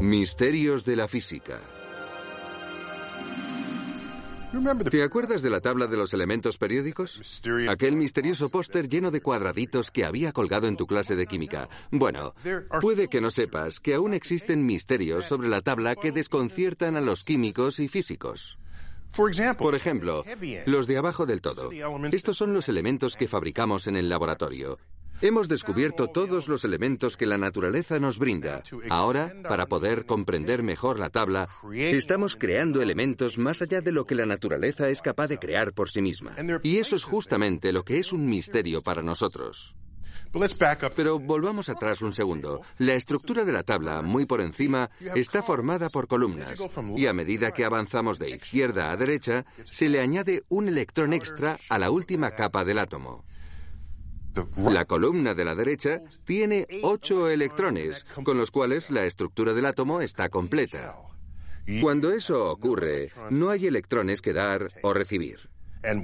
Misterios de la física. ¿Te acuerdas de la tabla de los elementos periódicos? Aquel misterioso póster lleno de cuadraditos que había colgado en tu clase de química. Bueno, puede que no sepas que aún existen misterios sobre la tabla que desconciertan a los químicos y físicos. Por ejemplo, los de abajo del todo. Estos son los elementos que fabricamos en el laboratorio. Hemos descubierto todos los elementos que la naturaleza nos brinda. Ahora, para poder comprender mejor la tabla, estamos creando elementos más allá de lo que la naturaleza es capaz de crear por sí misma. Y eso es justamente lo que es un misterio para nosotros. Pero volvamos atrás un segundo. La estructura de la tabla, muy por encima, está formada por columnas. Y a medida que avanzamos de izquierda a derecha, se le añade un electrón extra a la última capa del átomo. La columna de la derecha tiene ocho electrones, con los cuales la estructura del átomo está completa. Cuando eso ocurre, no hay electrones que dar o recibir.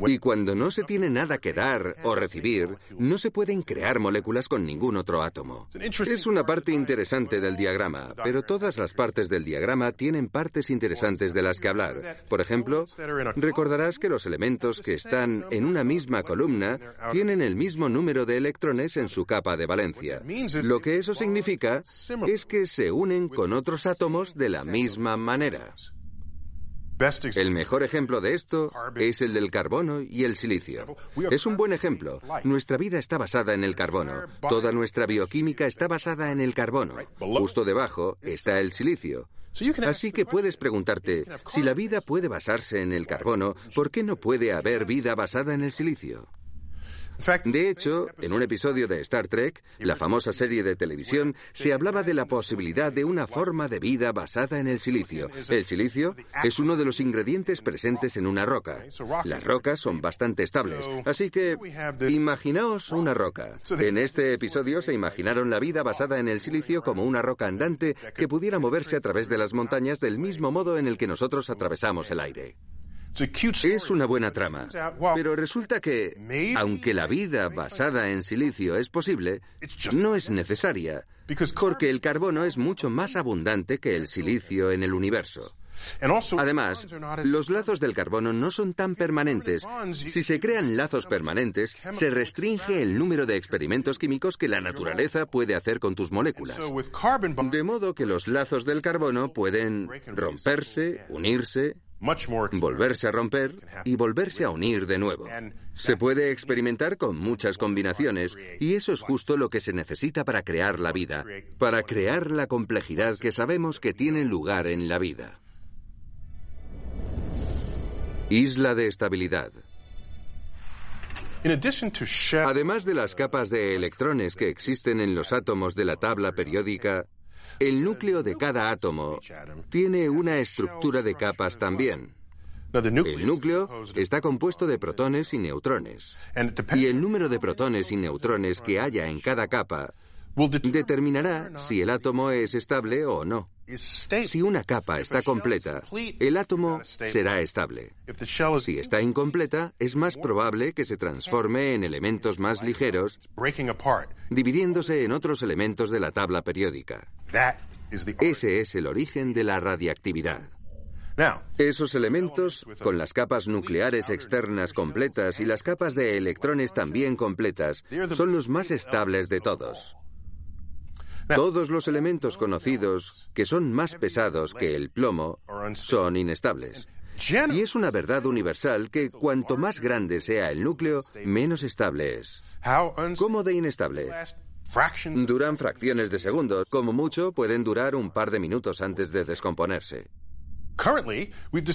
Y cuando no se tiene nada que dar o recibir, no se pueden crear moléculas con ningún otro átomo. Es una parte interesante del diagrama, pero todas las partes del diagrama tienen partes interesantes de las que hablar. Por ejemplo, recordarás que los elementos que están en una misma columna tienen el mismo número de electrones en su capa de valencia. Lo que eso significa es que se unen con otros átomos de la misma manera. El mejor ejemplo de esto es el del carbono y el silicio. Es un buen ejemplo. Nuestra vida está basada en el carbono. Toda nuestra bioquímica está basada en el carbono. Justo debajo está el silicio. Así que puedes preguntarte, si la vida puede basarse en el carbono, ¿por qué no puede haber vida basada en el silicio? De hecho, en un episodio de Star Trek, la famosa serie de televisión, se hablaba de la posibilidad de una forma de vida basada en el silicio. El silicio es uno de los ingredientes presentes en una roca. Las rocas son bastante estables, así que imaginaos una roca. En este episodio se imaginaron la vida basada en el silicio como una roca andante que pudiera moverse a través de las montañas del mismo modo en el que nosotros atravesamos el aire. Es una buena trama, pero resulta que, aunque la vida basada en silicio es posible, no es necesaria, porque el carbono es mucho más abundante que el silicio en el universo. Además, los lazos del carbono no son tan permanentes. Si se crean lazos permanentes, se restringe el número de experimentos químicos que la naturaleza puede hacer con tus moléculas. De modo que los lazos del carbono pueden romperse, unirse, volverse a romper y volverse a unir de nuevo. Se puede experimentar con muchas combinaciones y eso es justo lo que se necesita para crear la vida, para crear la complejidad que sabemos que tiene lugar en la vida. Isla de estabilidad. Además de las capas de electrones que existen en los átomos de la tabla periódica, el núcleo de cada átomo tiene una estructura de capas también. El núcleo está compuesto de protones y neutrones. Y el número de protones y neutrones que haya en cada capa determinará si el átomo es estable o no. Si una capa está completa, el átomo será estable. Si está incompleta, es más probable que se transforme en elementos más ligeros, dividiéndose en otros elementos de la tabla periódica. Ese es el origen de la radiactividad. Esos elementos, con las capas nucleares externas completas y las capas de electrones también completas, son los más estables de todos. Todos los elementos conocidos que son más pesados que el plomo son inestables. Y es una verdad universal que cuanto más grande sea el núcleo, menos estable es. ¿Cómo de inestable? Duran fracciones de segundos, como mucho pueden durar un par de minutos antes de descomponerse.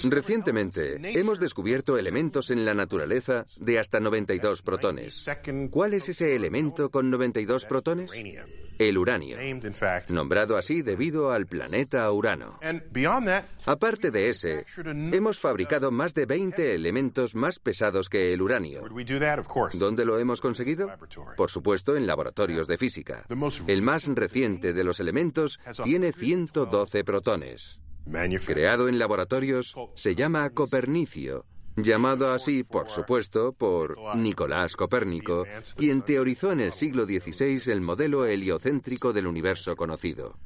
Recientemente hemos descubierto elementos en la naturaleza de hasta 92 protones. ¿Cuál es ese elemento con 92 protones? El uranio, nombrado así debido al planeta Urano. Aparte de ese, hemos fabricado más de 20 elementos más pesados que el uranio. ¿Dónde lo hemos conseguido? Por supuesto, en laboratorios de física. El más reciente de los elementos tiene 112 protones. Creado en laboratorios, se llama copernicio llamado así, por supuesto, por Nicolás Copérnico, quien teorizó en el siglo XVI el modelo heliocéntrico del universo conocido.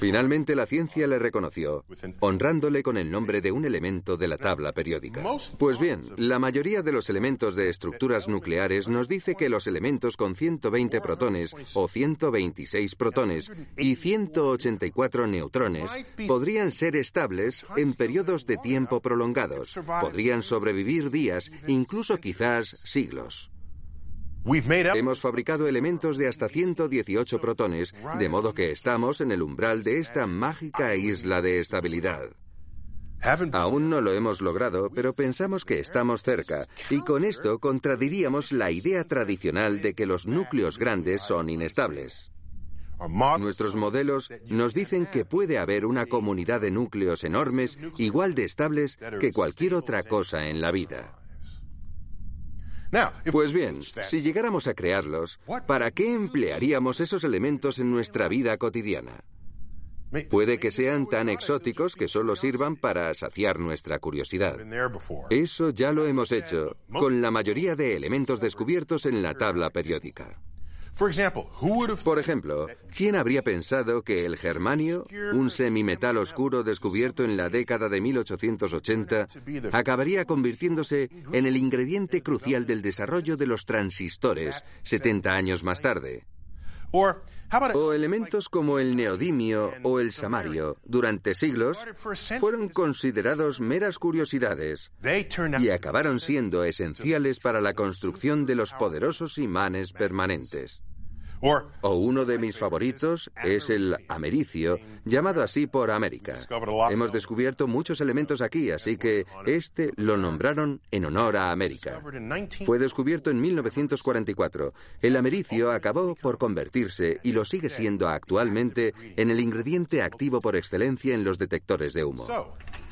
Finalmente la ciencia le reconoció, honrándole con el nombre de un elemento de la tabla periódica. Pues bien, la mayoría de los elementos de estructuras nucleares nos dice que los elementos con 120 protones o 126 protones y 184 neutrones podrían ser estables en periodos de tiempo prolongados, podrían sobrevivir días, incluso quizás siglos. Hemos fabricado elementos de hasta 118 protones, de modo que estamos en el umbral de esta mágica isla de estabilidad. Aún no lo hemos logrado, pero pensamos que estamos cerca, y con esto contradiríamos la idea tradicional de que los núcleos grandes son inestables. Nuestros modelos nos dicen que puede haber una comunidad de núcleos enormes igual de estables que cualquier otra cosa en la vida. Pues bien, si llegáramos a crearlos, ¿para qué emplearíamos esos elementos en nuestra vida cotidiana? Puede que sean tan exóticos que solo sirvan para saciar nuestra curiosidad. Eso ya lo hemos hecho con la mayoría de elementos descubiertos en la tabla periódica. Por ejemplo, ¿quién habría pensado que el germanio, un semimetal oscuro descubierto en la década de 1880, acabaría convirtiéndose en el ingrediente crucial del desarrollo de los transistores 70 años más tarde? O elementos como el neodimio o el samario, durante siglos, fueron considerados meras curiosidades y acabaron siendo esenciales para la construcción de los poderosos imanes permanentes. O uno de mis favoritos es el americio, llamado así por América. Hemos descubierto muchos elementos aquí, así que este lo nombraron en honor a América. Fue descubierto en 1944. El americio acabó por convertirse, y lo sigue siendo actualmente, en el ingrediente activo por excelencia en los detectores de humo.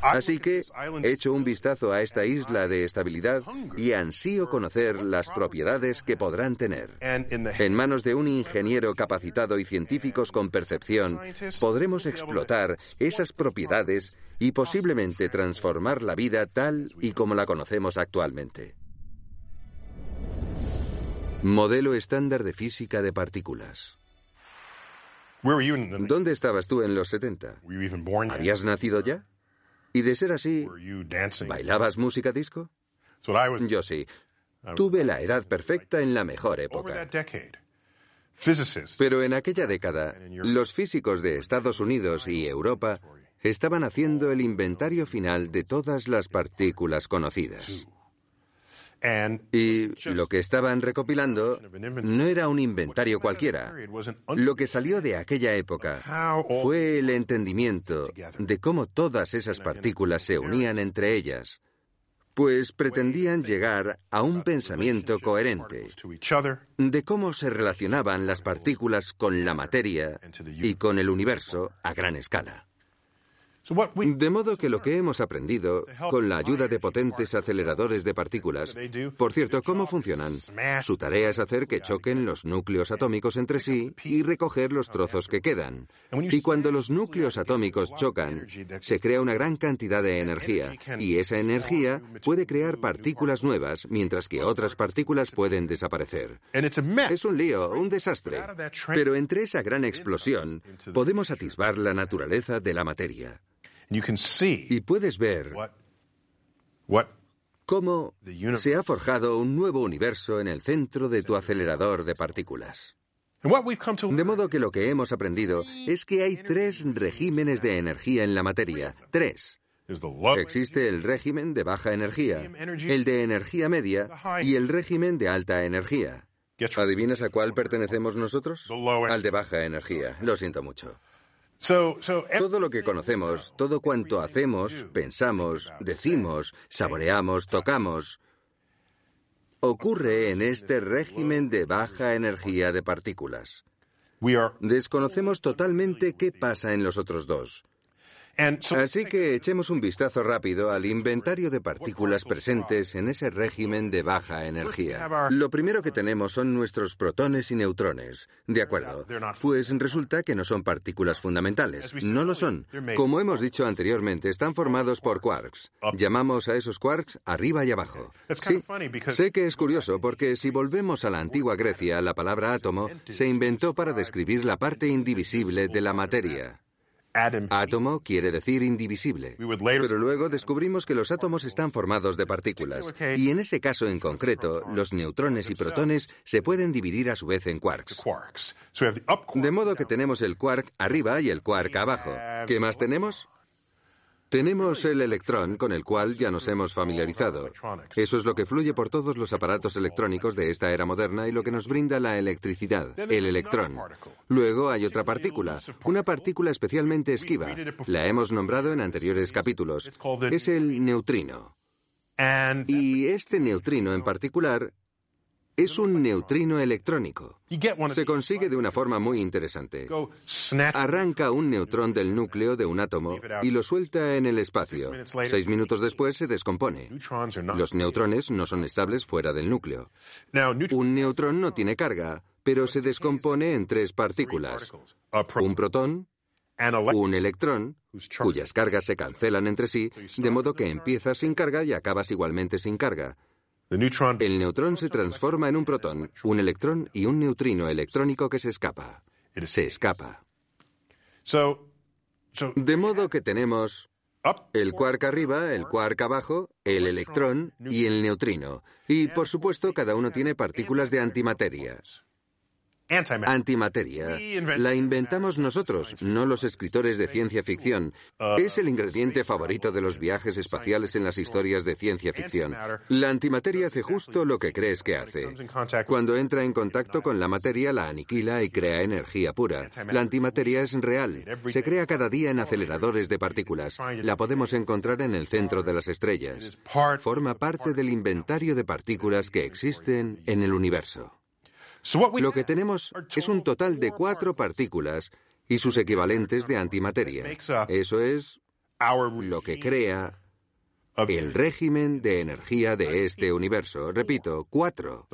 Así que echo un vistazo a esta isla de estabilidad y ansío conocer las propiedades que podrán tener. En manos de un ingeniero capacitado y científicos con percepción, podremos explotar esas propiedades y posiblemente transformar la vida tal y como la conocemos actualmente. Modelo estándar de física de partículas. ¿Dónde estabas tú en los 70? ¿Habías nacido ya? Y de ser así, ¿bailabas música disco? Yo sí. Tuve la edad perfecta en la mejor época. Pero en aquella década, los físicos de Estados Unidos y Europa estaban haciendo el inventario final de todas las partículas conocidas. Y lo que estaban recopilando no era un inventario cualquiera. Lo que salió de aquella época fue el entendimiento de cómo todas esas partículas se unían entre ellas, pues pretendían llegar a un pensamiento coherente de cómo se relacionaban las partículas con la materia y con el universo a gran escala. De modo que lo que hemos aprendido, con la ayuda de potentes aceleradores de partículas, por cierto, ¿cómo funcionan? Su tarea es hacer que choquen los núcleos atómicos entre sí y recoger los trozos que quedan. Y cuando los núcleos atómicos chocan, se crea una gran cantidad de energía, y esa energía puede crear partículas nuevas, mientras que otras partículas pueden desaparecer. Es un lío, un desastre. Pero entre esa gran explosión podemos atisbar la naturaleza de la materia. Y puedes ver cómo se ha forjado un nuevo universo en el centro de tu acelerador de partículas. De modo que lo que hemos aprendido es que hay tres regímenes de energía en la materia. Tres. Existe el régimen de baja energía, el de energía media y el régimen de alta energía. ¿Adivinas a cuál pertenecemos nosotros? Al de baja energía. Lo siento mucho. Todo lo que conocemos, todo cuanto hacemos, pensamos, decimos, saboreamos, tocamos, ocurre en este régimen de baja energía de partículas. Desconocemos totalmente qué pasa en los otros dos. Así que echemos un vistazo rápido al inventario de partículas presentes en ese régimen de baja energía. Lo primero que tenemos son nuestros protones y neutrones. De acuerdo. Pues resulta que no son partículas fundamentales. No lo son. Como hemos dicho anteriormente, están formados por quarks. Llamamos a esos quarks arriba y abajo. Sí, sé que es curioso porque si volvemos a la antigua Grecia, la palabra átomo se inventó para describir la parte indivisible de la materia. Átomo quiere decir indivisible. Pero luego descubrimos que los átomos están formados de partículas. Y en ese caso en concreto, los neutrones y protones se pueden dividir a su vez en quarks. De modo que tenemos el quark arriba y el quark abajo. ¿Qué más tenemos? Tenemos el electrón con el cual ya nos hemos familiarizado. Eso es lo que fluye por todos los aparatos electrónicos de esta era moderna y lo que nos brinda la electricidad, el electrón. Luego hay otra partícula, una partícula especialmente esquiva. La hemos nombrado en anteriores capítulos. Es el neutrino. Y este neutrino en particular es un neutrino electrónico. Se consigue de una forma muy interesante. Arranca un neutrón del núcleo de un átomo y lo suelta en el espacio. Seis minutos después se descompone. Los neutrones no son estables fuera del núcleo. Un neutrón no tiene carga, pero se descompone en tres partículas. Un protón, un electrón, cuyas cargas se cancelan entre sí, de modo que empiezas sin carga y acabas igualmente sin carga. El neutrón se transforma en un protón, un electrón y un neutrino electrónico que se escapa. Se escapa. De modo que tenemos el quark arriba, el quark abajo, el electrón y el neutrino. Y por supuesto cada uno tiene partículas de antimateria. Antimateria. La inventamos nosotros, no los escritores de ciencia ficción. Uh, es el ingrediente favorito de los viajes espaciales en las historias de ciencia ficción. La antimateria hace justo lo que crees que hace. Cuando entra en contacto con la materia, la aniquila y crea energía pura. La antimateria es real. Se crea cada día en aceleradores de partículas. La podemos encontrar en el centro de las estrellas. Forma parte del inventario de partículas que existen en el universo. Lo que tenemos es un total de cuatro partículas y sus equivalentes de antimateria. Eso es lo que crea el régimen de energía de este universo. Repito, cuatro.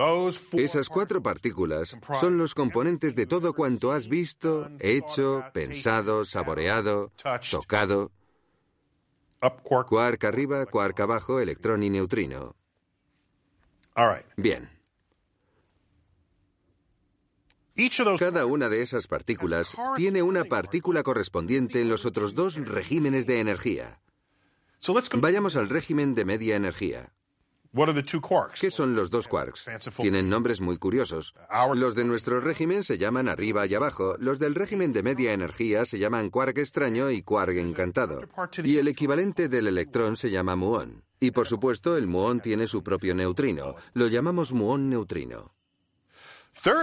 Esas cuatro partículas son los componentes de todo cuanto has visto, hecho, pensado, saboreado, tocado. Quark arriba, quark abajo, electrón y neutrino. Bien. Cada una de esas partículas tiene una partícula correspondiente en los otros dos regímenes de energía. Vayamos al régimen de media energía. ¿Qué son los dos quarks? Tienen nombres muy curiosos. Los de nuestro régimen se llaman arriba y abajo. Los del régimen de media energía se llaman quark extraño y quark encantado. Y el equivalente del electrón se llama muón. Y por supuesto, el muón tiene su propio neutrino. Lo llamamos muón neutrino.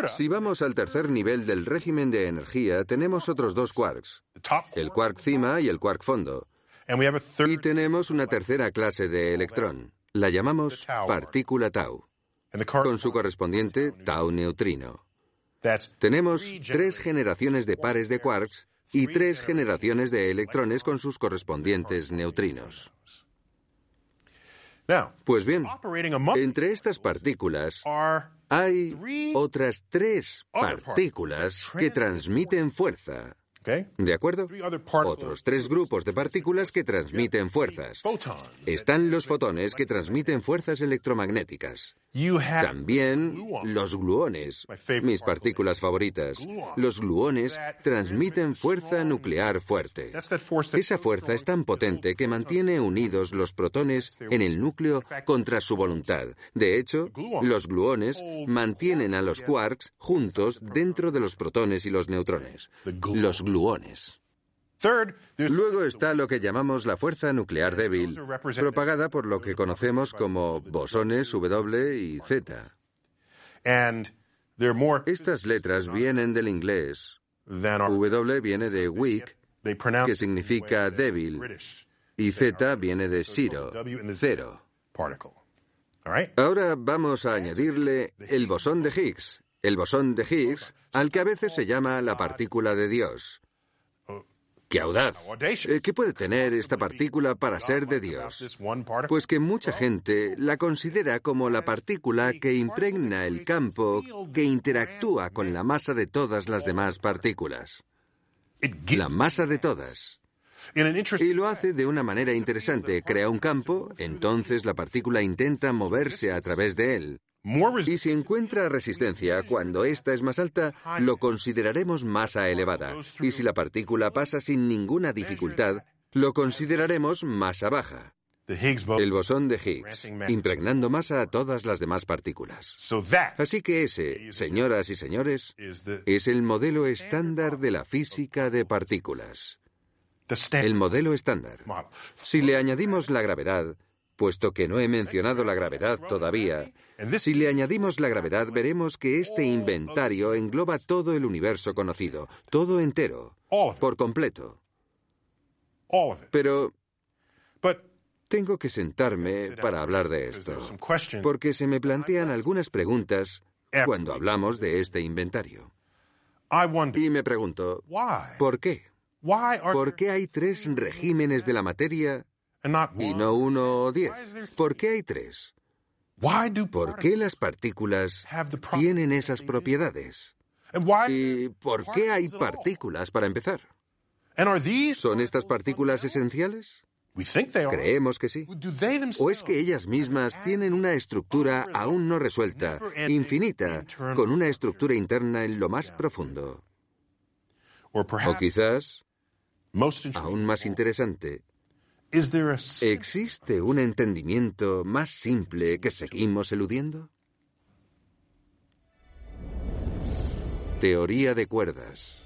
Si vamos al tercer nivel del régimen de energía, tenemos otros dos quarks, el quark cima y el quark fondo. Y tenemos una tercera clase de electrón. La llamamos partícula tau, con su correspondiente tau neutrino. Tenemos tres generaciones de pares de quarks y tres generaciones de electrones con sus correspondientes neutrinos. Pues bien, entre estas partículas hay otras tres partículas que transmiten fuerza. ¿De acuerdo? Otros tres grupos de partículas que transmiten fuerzas. Están los fotones que transmiten fuerzas electromagnéticas. También los gluones, mis partículas favoritas. Los gluones transmiten fuerza nuclear fuerte. Esa fuerza es tan potente que mantiene unidos los protones en el núcleo contra su voluntad. De hecho, los gluones mantienen a los quarks juntos dentro de los protones y los neutrones. Los gluones. Luego está lo que llamamos la fuerza nuclear débil, propagada por lo que conocemos como bosones W y Z. Estas letras vienen del inglés. W viene de weak, que significa débil, y Z viene de zero, cero. Ahora vamos a añadirle el bosón de Higgs, el bosón de Higgs, al que a veces se llama la partícula de Dios ¡Qué audaz! Eh, ¿Qué puede tener esta partícula para ser de Dios? Pues que mucha gente la considera como la partícula que impregna el campo que interactúa con la masa de todas las demás partículas. La masa de todas. Y lo hace de una manera interesante. Crea un campo, entonces la partícula intenta moverse a través de él. Y si encuentra resistencia cuando ésta es más alta, lo consideraremos masa elevada. Y si la partícula pasa sin ninguna dificultad, lo consideraremos masa baja. El bosón de Higgs, impregnando masa a todas las demás partículas. Así que ese, señoras y señores, es el modelo estándar de la física de partículas. El modelo estándar. Si le añadimos la gravedad, puesto que no he mencionado la gravedad todavía, si le añadimos la gravedad veremos que este inventario engloba todo el universo conocido, todo entero, por completo. Pero tengo que sentarme para hablar de esto, porque se me plantean algunas preguntas cuando hablamos de este inventario. Y me pregunto, ¿por qué? ¿Por qué hay tres regímenes de la materia y no uno o diez? ¿Por qué hay tres? ¿Por qué las partículas tienen esas propiedades? ¿Y por qué hay partículas para empezar? ¿Son estas partículas esenciales? Creemos que sí. ¿O es que ellas mismas tienen una estructura aún no resuelta, infinita, con una estructura interna en lo más profundo? O quizás, aún más interesante, ¿existe un entendimiento más simple que seguimos eludiendo? Teoría de cuerdas.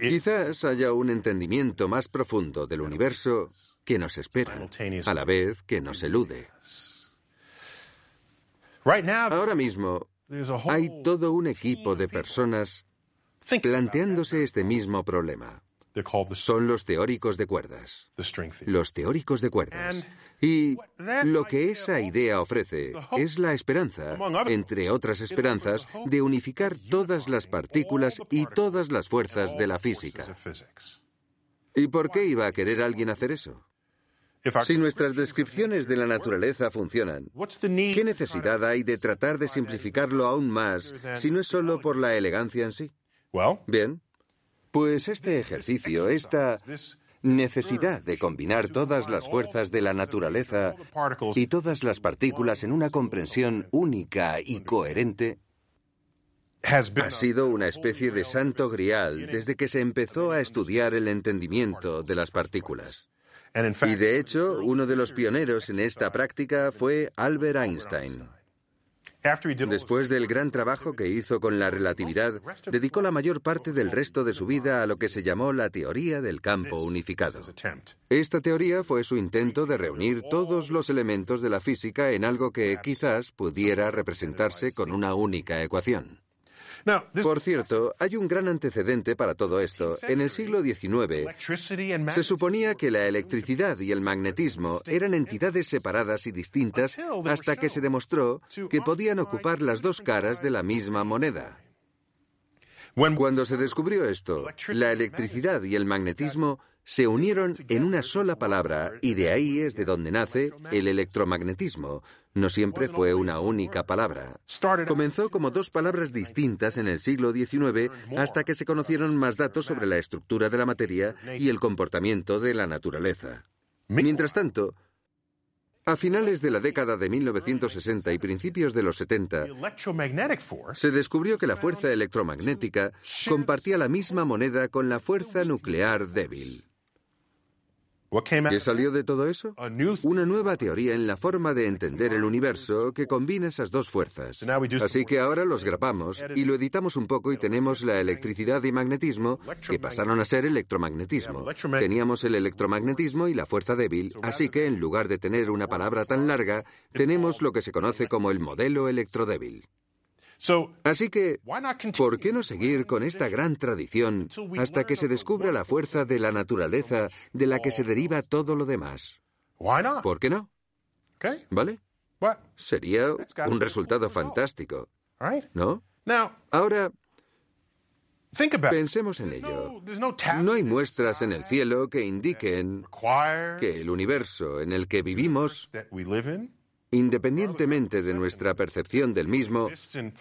Quizás haya un entendimiento más profundo del universo que nos espera, a la vez que nos elude. Ahora mismo hay todo un equipo de personas planteándose este mismo problema. Son los teóricos de cuerdas. Los teóricos de cuerdas. Y lo que esa idea ofrece es la esperanza, entre otras esperanzas, de unificar todas las partículas y todas las fuerzas de la física. ¿Y por qué iba a querer alguien hacer eso? Si nuestras descripciones de la naturaleza funcionan, ¿qué necesidad hay de tratar de simplificarlo aún más si no es solo por la elegancia en sí? Bien, pues este ejercicio, esta necesidad de combinar todas las fuerzas de la naturaleza y todas las partículas en una comprensión única y coherente, ha sido una especie de santo grial desde que se empezó a estudiar el entendimiento de las partículas. Y de hecho, uno de los pioneros en esta práctica fue Albert Einstein. Después del gran trabajo que hizo con la relatividad, dedicó la mayor parte del resto de su vida a lo que se llamó la teoría del campo unificado. Esta teoría fue su intento de reunir todos los elementos de la física en algo que quizás pudiera representarse con una única ecuación. Por cierto, hay un gran antecedente para todo esto. En el siglo XIX se suponía que la electricidad y el magnetismo eran entidades separadas y distintas hasta que se demostró que podían ocupar las dos caras de la misma moneda. Cuando se descubrió esto, la electricidad y el magnetismo se unieron en una sola palabra y de ahí es de donde nace el electromagnetismo. No siempre fue una única palabra. Comenzó como dos palabras distintas en el siglo XIX hasta que se conocieron más datos sobre la estructura de la materia y el comportamiento de la naturaleza. Mientras tanto, a finales de la década de 1960 y principios de los 70, se descubrió que la fuerza electromagnética compartía la misma moneda con la fuerza nuclear débil. ¿Qué salió de todo eso? Una nueva teoría en la forma de entender el universo que combina esas dos fuerzas. Así que ahora los grabamos y lo editamos un poco y tenemos la electricidad y magnetismo que pasaron a ser electromagnetismo. Teníamos el electromagnetismo y la fuerza débil, así que en lugar de tener una palabra tan larga, tenemos lo que se conoce como el modelo electrodébil. Así que, ¿por qué no seguir con esta gran tradición hasta que se descubra la fuerza de la naturaleza de la que se deriva todo lo demás? ¿Por qué no? ¿Vale? Sería un resultado fantástico. ¿No? Ahora, Pensemos en ello. No hay muestras en el cielo que indiquen que el universo en el que vivimos independientemente de nuestra percepción del mismo,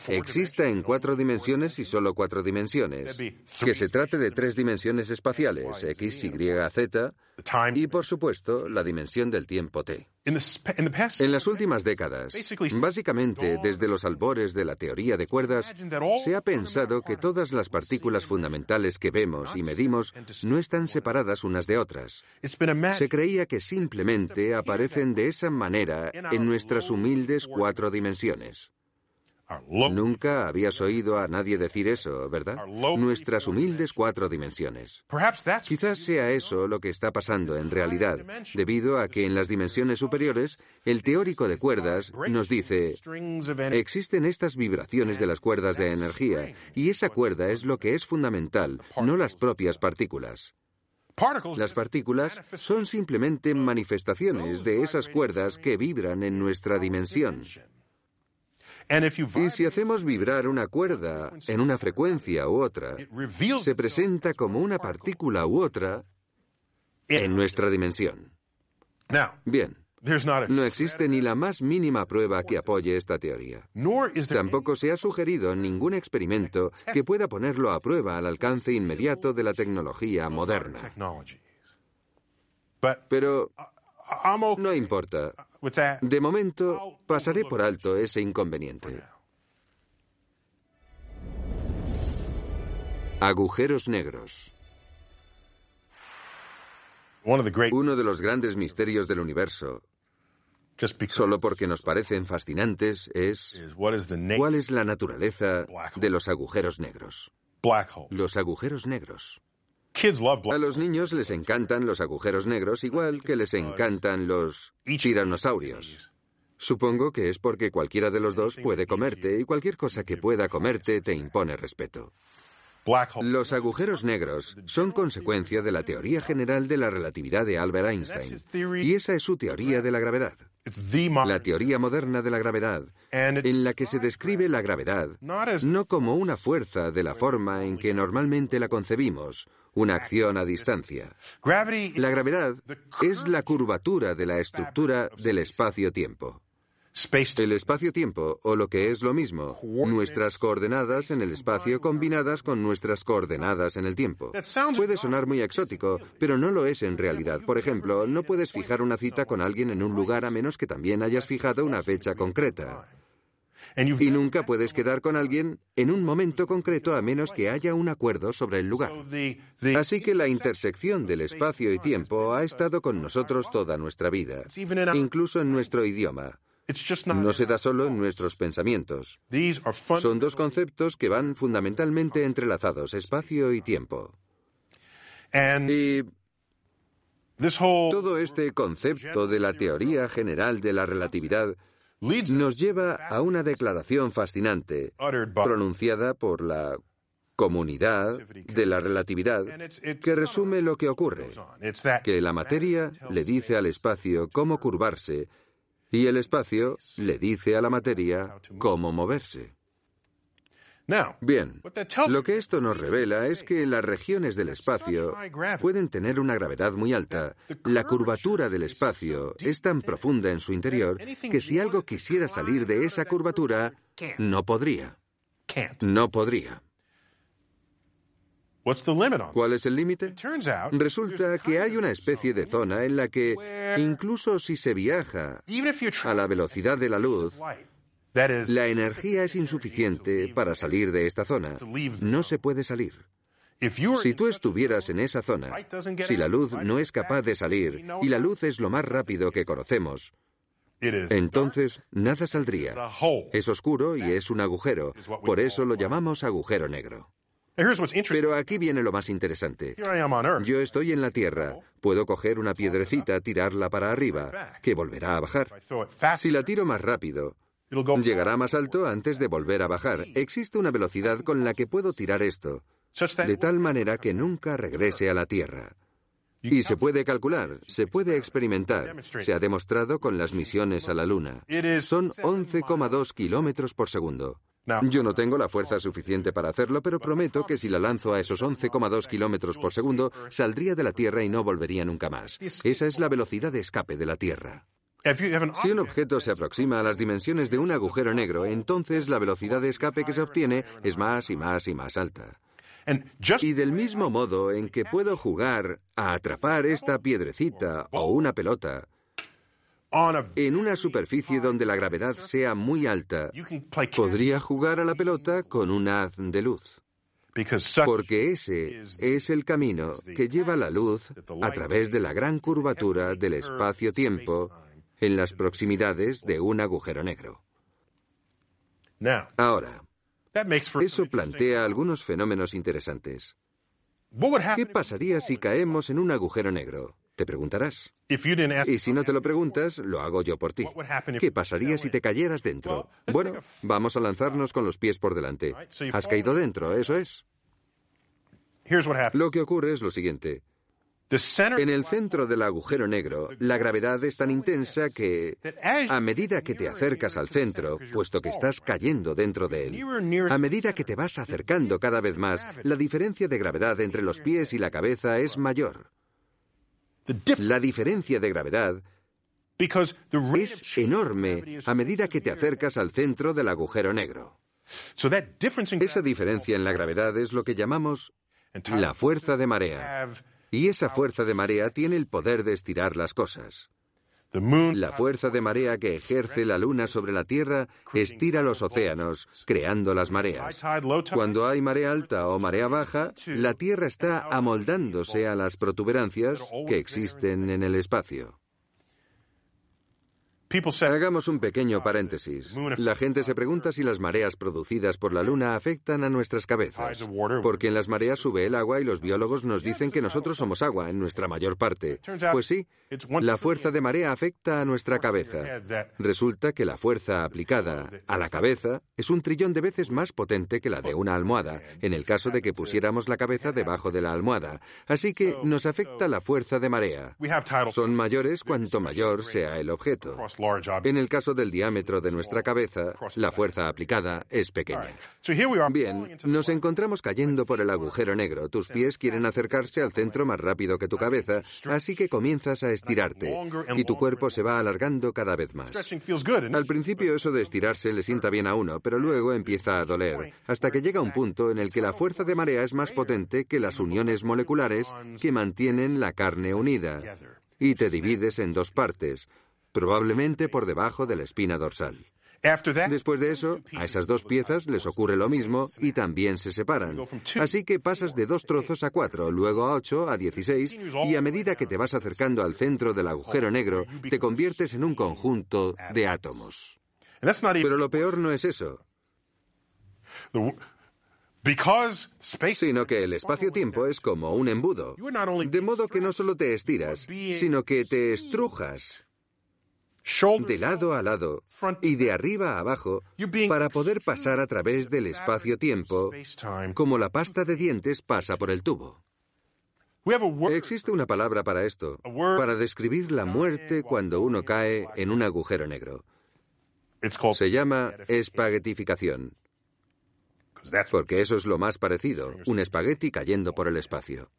exista en cuatro dimensiones y solo cuatro dimensiones, que se trate de tres dimensiones espaciales, X, Y, Z, y por supuesto la dimensión del tiempo T. En las últimas décadas, básicamente desde los albores de la teoría de cuerdas, se ha pensado que todas las partículas fundamentales que vemos y medimos no están separadas unas de otras. Se creía que simplemente aparecen de esa manera en nuestras humildes cuatro dimensiones. Nunca habías oído a nadie decir eso, ¿verdad? Nuestras humildes cuatro dimensiones. Quizás sea eso lo que está pasando en realidad, debido a que en las dimensiones superiores, el teórico de cuerdas nos dice, existen estas vibraciones de las cuerdas de energía, y esa cuerda es lo que es fundamental, no las propias partículas. Las partículas son simplemente manifestaciones de esas cuerdas que vibran en nuestra dimensión. Y si hacemos vibrar una cuerda en una frecuencia u otra, se presenta como una partícula u otra en nuestra dimensión. Bien, no existe ni la más mínima prueba que apoye esta teoría. Tampoco se ha sugerido ningún experimento que pueda ponerlo a prueba al alcance inmediato de la tecnología moderna. Pero no importa. De momento, pasaré por alto ese inconveniente. Agujeros negros. Uno de los grandes misterios del universo, solo porque nos parecen fascinantes, es cuál es la naturaleza de los agujeros negros. Los agujeros negros. A los niños les encantan los agujeros negros igual que les encantan los tiranosaurios. Supongo que es porque cualquiera de los dos puede comerte y cualquier cosa que pueda comerte te impone respeto. Los agujeros negros son consecuencia de la teoría general de la relatividad de Albert Einstein, y esa es su teoría de la gravedad. La teoría moderna de la gravedad, en la que se describe la gravedad no como una fuerza de la forma en que normalmente la concebimos, una acción a distancia. La gravedad es la curvatura de la estructura del espacio-tiempo. El espacio-tiempo, o lo que es lo mismo, nuestras coordenadas en el espacio combinadas con nuestras coordenadas en el tiempo. Puede sonar muy exótico, pero no lo es en realidad. Por ejemplo, no puedes fijar una cita con alguien en un lugar a menos que también hayas fijado una fecha concreta. Y nunca puedes quedar con alguien en un momento concreto a menos que haya un acuerdo sobre el lugar. Así que la intersección del espacio y tiempo ha estado con nosotros toda nuestra vida, incluso en nuestro idioma. No se da solo en nuestros pensamientos. Son dos conceptos que van fundamentalmente entrelazados, espacio y tiempo. Y todo este concepto de la teoría general de la relatividad nos lleva a una declaración fascinante pronunciada por la comunidad de la relatividad que resume lo que ocurre, que la materia le dice al espacio cómo curvarse y el espacio le dice a la materia cómo moverse. Bien, lo que esto nos revela es que las regiones del espacio pueden tener una gravedad muy alta. La curvatura del espacio es tan profunda en su interior que si algo quisiera salir de esa curvatura, no podría. No podría. ¿Cuál es el límite? Resulta que hay una especie de zona en la que, incluso si se viaja a la velocidad de la luz, la energía es insuficiente para salir de esta zona. No se puede salir. Si tú estuvieras en esa zona, si la luz no es capaz de salir y la luz es lo más rápido que conocemos, entonces nada saldría. Es oscuro y es un agujero. Por eso lo llamamos agujero negro. Pero aquí viene lo más interesante. Yo estoy en la Tierra. Puedo coger una piedrecita, tirarla para arriba, que volverá a bajar. Si la tiro más rápido, llegará más alto antes de volver a bajar. Existe una velocidad con la que puedo tirar esto, de tal manera que nunca regrese a la Tierra. Y se puede calcular, se puede experimentar. Se ha demostrado con las misiones a la Luna. Son 11,2 kilómetros por segundo. Yo no tengo la fuerza suficiente para hacerlo, pero prometo que si la lanzo a esos 11,2 kilómetros por segundo, saldría de la Tierra y no volvería nunca más. Esa es la velocidad de escape de la Tierra. Si un objeto se aproxima a las dimensiones de un agujero negro, entonces la velocidad de escape que se obtiene es más y más y más alta. Y del mismo modo en que puedo jugar a atrapar esta piedrecita o una pelota, en una superficie donde la gravedad sea muy alta, podría jugar a la pelota con un haz de luz. Porque ese es el camino que lleva la luz a través de la gran curvatura del espacio-tiempo en las proximidades de un agujero negro. Ahora, eso plantea algunos fenómenos interesantes. ¿Qué pasaría si caemos en un agujero negro? Te preguntarás. Y si no te lo preguntas, lo hago yo por ti. ¿Qué pasaría si te cayeras dentro? Bueno, vamos a lanzarnos con los pies por delante. Has caído dentro, eso es. Lo que ocurre es lo siguiente. En el centro del agujero negro, la gravedad es tan intensa que, a medida que te acercas al centro, puesto que estás cayendo dentro de él, a medida que te vas acercando cada vez más, la diferencia de gravedad entre los pies y la cabeza es mayor. La diferencia de gravedad es enorme a medida que te acercas al centro del agujero negro. Esa diferencia en la gravedad es lo que llamamos la fuerza de marea. Y esa fuerza de marea tiene el poder de estirar las cosas. La fuerza de marea que ejerce la Luna sobre la Tierra estira los océanos, creando las mareas. Cuando hay marea alta o marea baja, la Tierra está amoldándose a las protuberancias que existen en el espacio. Hagamos un pequeño paréntesis. La gente se pregunta si las mareas producidas por la Luna afectan a nuestras cabezas. Porque en las mareas sube el agua y los biólogos nos dicen que nosotros somos agua en nuestra mayor parte. Pues sí, la fuerza de marea afecta a nuestra cabeza. Resulta que la fuerza aplicada a la cabeza es un trillón de veces más potente que la de una almohada, en el caso de que pusiéramos la cabeza debajo de la almohada. Así que nos afecta la fuerza de marea. Son mayores cuanto mayor sea el objeto. En el caso del diámetro de nuestra cabeza, la fuerza aplicada es pequeña. Bien, nos encontramos cayendo por el agujero negro. Tus pies quieren acercarse al centro más rápido que tu cabeza, así que comienzas a estirarte y tu cuerpo se va alargando cada vez más. Al principio eso de estirarse le sienta bien a uno, pero luego empieza a doler, hasta que llega un punto en el que la fuerza de marea es más potente que las uniones moleculares que mantienen la carne unida y te divides en dos partes, probablemente por debajo de la espina dorsal. Después de eso, a esas dos piezas les ocurre lo mismo y también se separan. Así que pasas de dos trozos a cuatro, luego a ocho, a dieciséis, y a medida que te vas acercando al centro del agujero negro, te conviertes en un conjunto de átomos. Pero lo peor no es eso. Sino que el espacio-tiempo es como un embudo. De modo que no solo te estiras, sino que te estrujas de lado a lado y de arriba a abajo para poder pasar a través del espacio-tiempo como la pasta de dientes pasa por el tubo. Existe una palabra para esto, para describir la muerte cuando uno cae en un agujero negro. Se llama espaguetificación, porque eso es lo más parecido, un espagueti cayendo por el espacio.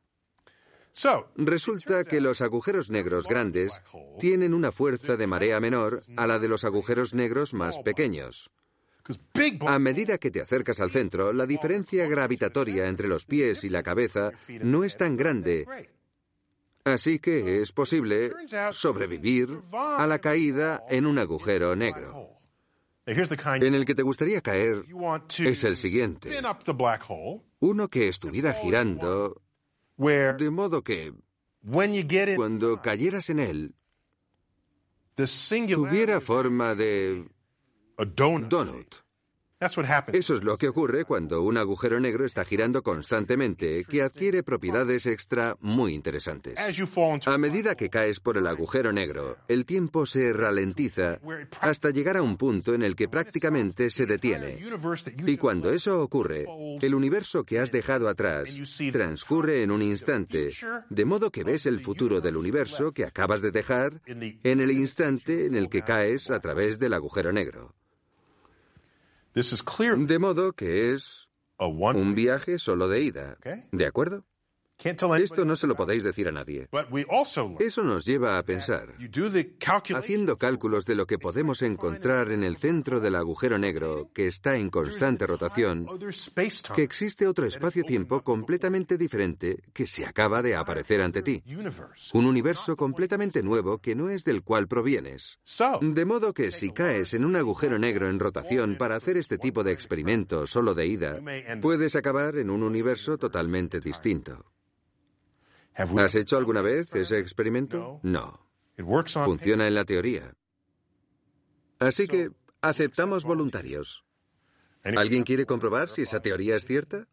Resulta que los agujeros negros grandes tienen una fuerza de marea menor a la de los agujeros negros más pequeños. A medida que te acercas al centro, la diferencia gravitatoria entre los pies y la cabeza no es tan grande. Así que es posible sobrevivir a la caída en un agujero negro. En el que te gustaría caer es el siguiente. Uno que estuviera girando de modo que cuando cayeras en él, tuviera forma de donut. Eso es lo que ocurre cuando un agujero negro está girando constantemente, que adquiere propiedades extra muy interesantes. A medida que caes por el agujero negro, el tiempo se ralentiza hasta llegar a un punto en el que prácticamente se detiene. Y cuando eso ocurre, el universo que has dejado atrás transcurre en un instante, de modo que ves el futuro del universo que acabas de dejar en el instante en el que caes a través del agujero negro. De modo que es un viaje solo de ida. ¿De acuerdo? Esto no se lo podéis decir a nadie. Eso nos lleva a pensar, haciendo cálculos de lo que podemos encontrar en el centro del agujero negro, que está en constante rotación, que existe otro espacio-tiempo completamente diferente que se acaba de aparecer ante ti. Un universo completamente nuevo que no es del cual provienes. De modo que si caes en un agujero negro en rotación para hacer este tipo de experimento solo de ida, puedes acabar en un universo totalmente distinto. ¿Has hecho alguna vez ese experimento? No. Funciona en la teoría. Así que aceptamos voluntarios. ¿Alguien quiere comprobar si esa teoría es cierta?